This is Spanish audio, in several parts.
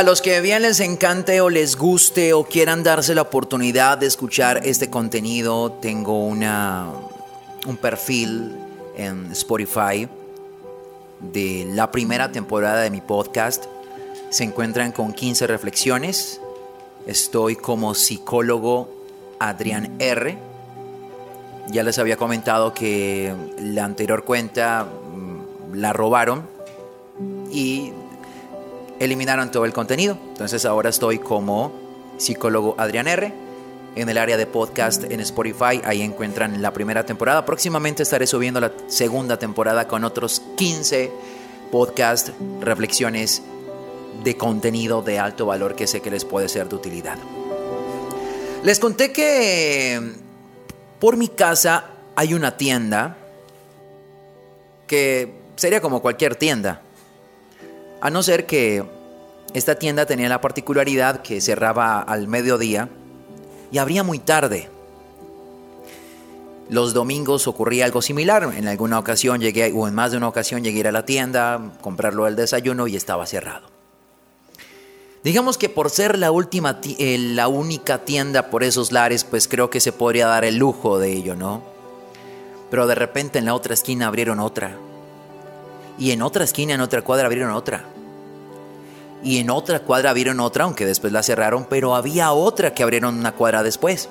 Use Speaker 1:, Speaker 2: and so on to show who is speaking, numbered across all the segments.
Speaker 1: A los que bien les encante o les guste o quieran darse la oportunidad de escuchar este contenido, tengo una, un perfil en Spotify de la primera temporada de mi podcast. Se encuentran con 15 reflexiones. Estoy como psicólogo Adrián R. Ya les había comentado que la anterior cuenta mm, la robaron y eliminaron todo el contenido. Entonces ahora estoy como psicólogo Adrián R. En el área de podcast en Spotify, ahí encuentran la primera temporada. Próximamente estaré subiendo la segunda temporada con otros 15 podcast, reflexiones de contenido de alto valor que sé que les puede ser de utilidad. Les conté que por mi casa hay una tienda que sería como cualquier tienda a no ser que esta tienda tenía la particularidad que cerraba al mediodía y abría muy tarde. Los domingos ocurría algo similar. En alguna ocasión llegué, o en más de una ocasión llegué a la tienda, comprarlo el desayuno y estaba cerrado. Digamos que por ser la última, eh, la única tienda por esos lares, pues creo que se podría dar el lujo de ello, ¿no? Pero de repente en la otra esquina abrieron otra y en otra esquina, en otra cuadra, abrieron otra. Y en otra cuadra abrieron otra, aunque después la cerraron, pero había otra que abrieron una cuadra después.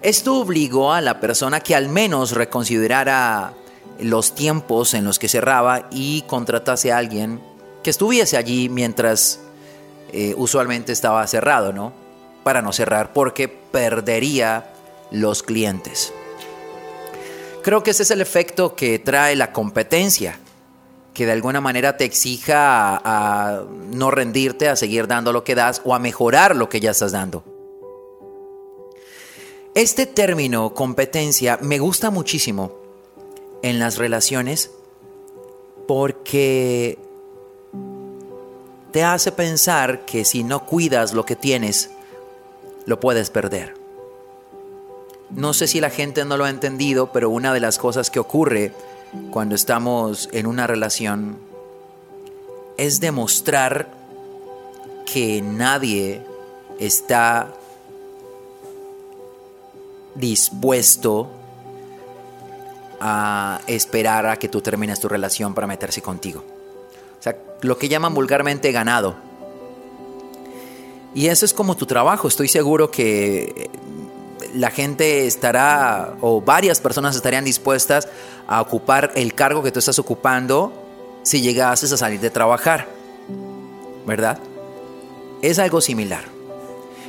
Speaker 1: Esto obligó a la persona que al menos reconsiderara los tiempos en los que cerraba y contratase a alguien que estuviese allí mientras eh, usualmente estaba cerrado, ¿no? Para no cerrar, porque perdería los clientes. Creo que ese es el efecto que trae la competencia, que de alguna manera te exija a, no rendirte, a seguir dando lo que das o a mejorar lo que ya estás dando. Este término competencia me gusta muchísimo en las relaciones porque te hace pensar que si no cuidas lo que tienes, lo puedes perder. No sé si la gente no lo ha entendido, pero una de las cosas que ocurre cuando estamos en una relación es demostrar que nadie está dispuesto a esperar a que tú termines tu relación para meterse contigo. O sea, lo que llaman vulgarmente ganado. Y eso es como tu trabajo. Estoy seguro que la gente estará, o varias personas estarían dispuestas a ocupar el cargo que tú estás ocupando si llegases a salir de trabajar. ¿Verdad? Es algo similar.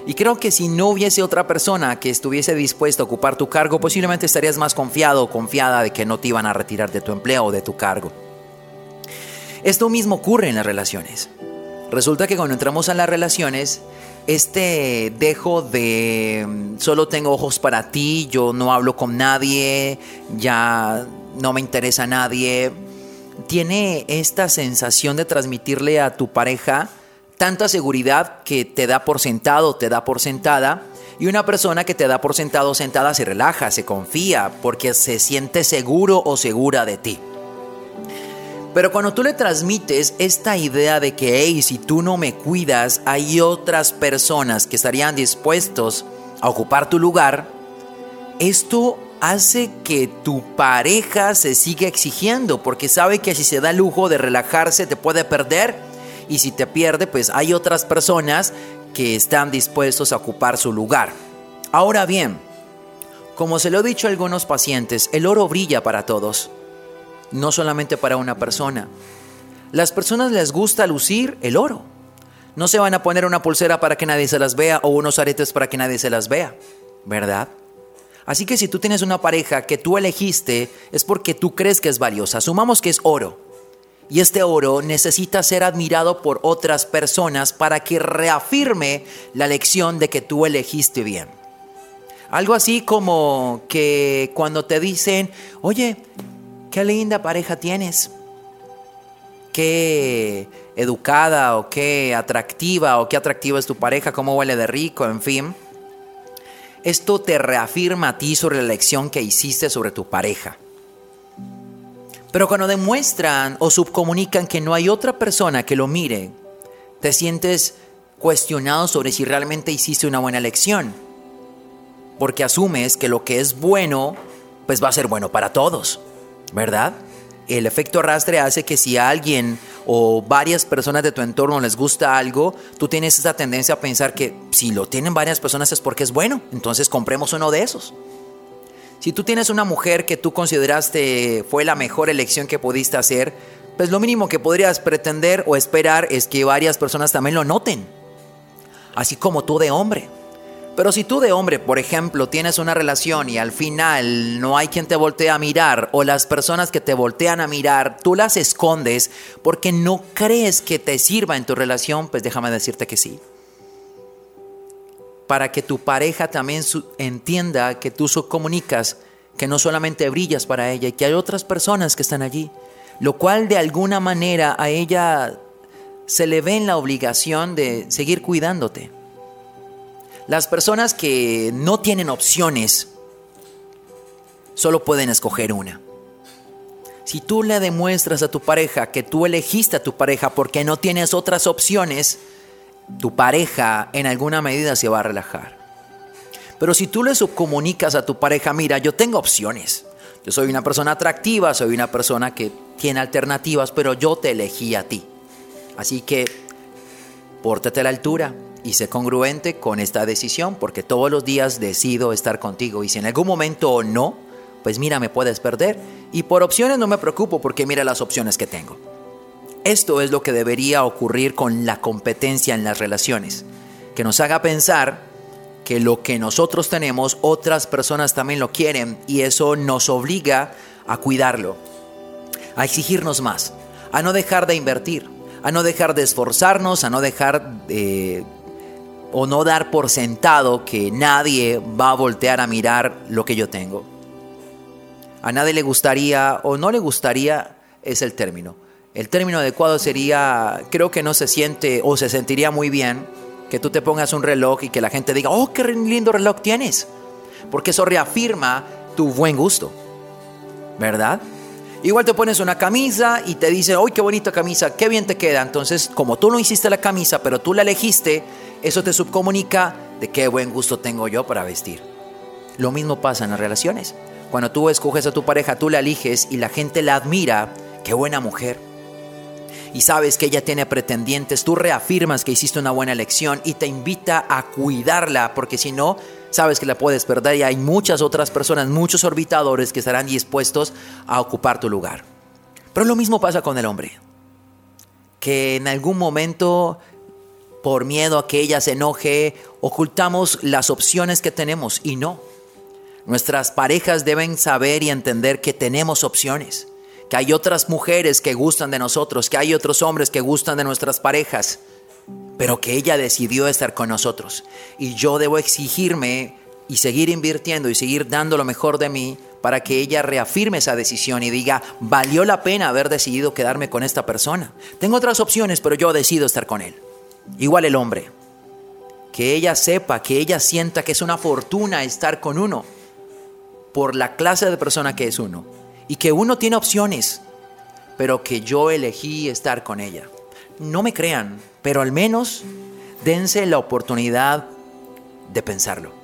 Speaker 1: Y creo que si no hubiese otra persona que estuviese dispuesta a ocupar tu cargo, posiblemente estarías más confiado o confiada de que no te iban a retirar de tu empleo o de tu cargo. Esto mismo ocurre en las relaciones. Resulta que cuando entramos a las relaciones, este dejo de mm, solo tengo ojos para ti, yo no hablo con nadie, ya no me interesa nadie, tiene esta sensación de transmitirle a tu pareja tanta seguridad que te da por sentado, te da por sentada, y una persona que te da por sentado sentada se relaja, se confía, porque se siente seguro o segura de ti. Pero cuando tú le transmites esta idea de que, hey, si tú no me cuidas, hay otras personas que estarían dispuestos a ocupar tu lugar, esto hace que tu pareja se siga exigiendo, porque sabe que si se da lujo de relajarse te puede perder, y si te pierde, pues hay otras personas que están dispuestos a ocupar su lugar. Ahora bien, como se lo he dicho a algunos pacientes, el oro brilla para todos no solamente para una persona. Las personas les gusta lucir el oro, No se van a poner una pulsera para que nadie se las vea o unos aretes para que nadie se las vea, ¿verdad? Así que si tú tienes una pareja que tú elegiste es porque tú crees que es valiosa. Asumamos que es oro. Y este oro necesita ser admirado por otras personas para que reafirme la lección de que tú elegiste bien. Algo así como que cuando te dicen, oye, qué linda pareja tienes, qué educada o qué atractiva o qué atractiva es tu pareja, cómo huele de rico, en fin esto te reafirma a ti sobre la elección que hiciste sobre tu pareja. Pero cuando demuestran o subcomunican que no hay otra persona que lo mire, te sientes cuestionado sobre si realmente hiciste una buena elección. Porque asumes que lo que es bueno, pues va a ser bueno para todos, ¿verdad? El efecto arrastre hace que si alguien o varias personas de tu entorno les gusta algo, tú tienes esa tendencia a pensar que si lo tienen varias personas es porque es bueno, entonces compremos uno de esos. Si tú tienes una mujer que tú consideraste fue la mejor elección que pudiste hacer, pues lo mínimo que podrías pretender o esperar es que varias personas también lo noten. Así como tú de hombre. Pero si tú de hombre, por ejemplo, tienes una relación y al final no hay quien te voltee a mirar o las personas que te voltean a mirar, tú las escondes porque no crees que te sirva en tu relación, pues déjame decirte que sí. Para que tu pareja también entienda que tú comunicas que no solamente brillas para ella y que hay otras personas que están allí, lo cual de alguna manera a ella se le ve en la obligación de seguir cuidándote. Las personas que no tienen opciones solo pueden escoger una. Si tú le demuestras a tu pareja que tú elegiste a tu pareja porque no tienes otras opciones, tu pareja en alguna medida se va a relajar. Pero si tú le subcomunicas a tu pareja, mira, yo tengo opciones. Yo soy una persona atractiva, soy una persona que tiene alternativas, pero yo te elegí a ti. Así que, pórtate a la altura, y sé congruente con esta decisión porque todos los días decido estar contigo y si en algún momento no, pues mira, me puedes perder y por opciones no me preocupo porque mira las opciones que tengo. Esto es lo que debería ocurrir con la competencia en las relaciones, que nos haga pensar que lo que nosotros tenemos otras personas también lo quieren y eso nos obliga a cuidarlo, a exigirnos más, a no dejar de invertir, a no dejar de esforzarnos, a no dejar de o no dar por sentado que nadie va a voltear a mirar lo que yo tengo. A nadie le gustaría o no le gustaría es el término. El término adecuado sería, creo que no se siente o se sentiría muy bien que tú te pongas un reloj y que la gente diga, oh, qué lindo reloj tienes. Porque eso reafirma tu buen gusto. ¿Verdad? Igual te pones una camisa y te dicen, ¡ay, qué bonita camisa! ¡Qué bien te queda! Entonces, como tú no hiciste la camisa, pero tú la elegiste, eso te subcomunica de qué buen gusto tengo yo para vestir. Lo mismo pasa en las relaciones. Cuando tú escoges a tu pareja, tú la eliges y la gente la admira. ¡Qué buena mujer! Y sabes que ella tiene pretendientes, tú reafirmas que hiciste una buena elección y te invita a cuidarla, porque si no, sabes que la puedes perder y hay muchas otras personas, muchos orbitadores que estarán dispuestos a ocupar tu lugar. Pero lo mismo pasa con el hombre, que en algún momento, por miedo a que ella se enoje, ocultamos las opciones que tenemos y no. Nuestras parejas deben saber y entender que tenemos opciones, que hay otras mujeres que gustan de nosotros, que hay otros hombres que gustan de nuestras parejas pero que ella decidió estar con nosotros. Y yo debo exigirme y seguir invirtiendo y seguir dando lo mejor de mí para que ella reafirme esa decisión y diga, valió la pena haber decidido quedarme con esta persona. Tengo otras opciones, pero yo decido estar con él. Igual el hombre. Que ella sepa, que ella sienta que es una fortuna estar con uno por la clase de persona que es uno. Y que uno tiene opciones, pero que yo elegí estar con ella. No me crean, pero al menos dense la oportunidad de pensarlo.